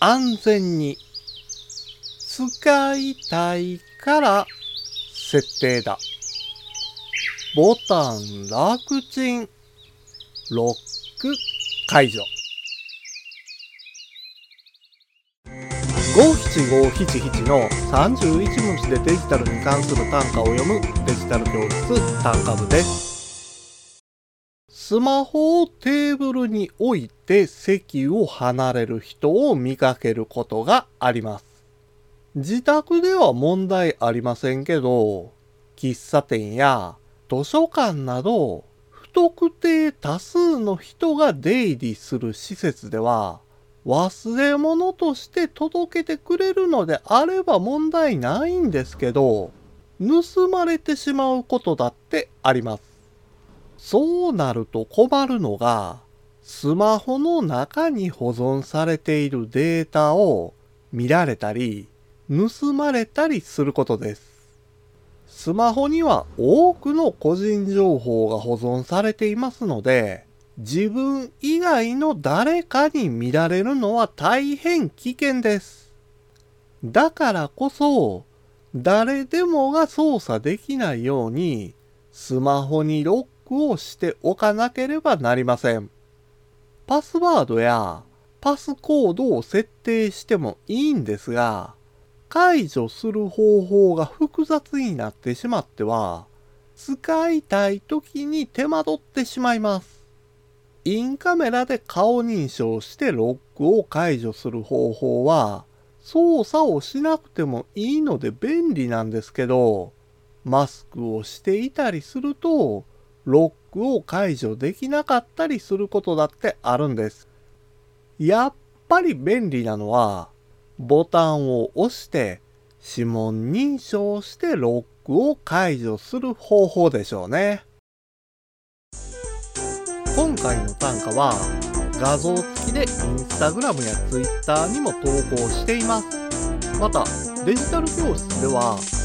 安全に使いたいから設定だ。ボタン楽ちんロック解除。五七五七七の31文字でデジタルに関する単価を読むデジタル教室単価部です。スマホをテーブルに置いて席を離れる人を見かけることがあります。自宅では問題ありませんけど、喫茶店や図書館など不特定多数の人が出入りする施設では忘れ物として届けてくれるのであれば問題ないんですけど、盗まれてしまうことだってあります。そうなると困るのが、スマホの中に保存されているデータを見られたり、盗まれたりすることです。スマホには多くの個人情報が保存されていますので、自分以外の誰かに見られるのは大変危険です。だからこそ、誰でもが操作できないように、スマホにロックをしておかなければなりません。パスワードやパスコードを設定してもいいんですが、解除する方法が複雑になってしまっては、使いたい時に手間取ってしまいます。インカメラで顔認証してロックを解除する方法は操作をしなくてもいいので便利なんですけどマスクをしていたりするとロックを解除できなかったりすることだってあるんです。やっぱり便利なのはボタンを押して指紋認証してロックを解除する方法でしょうね。今回の単価は画像付きでインスタグラムやツイッターにも投稿しています。また、デジタル教室では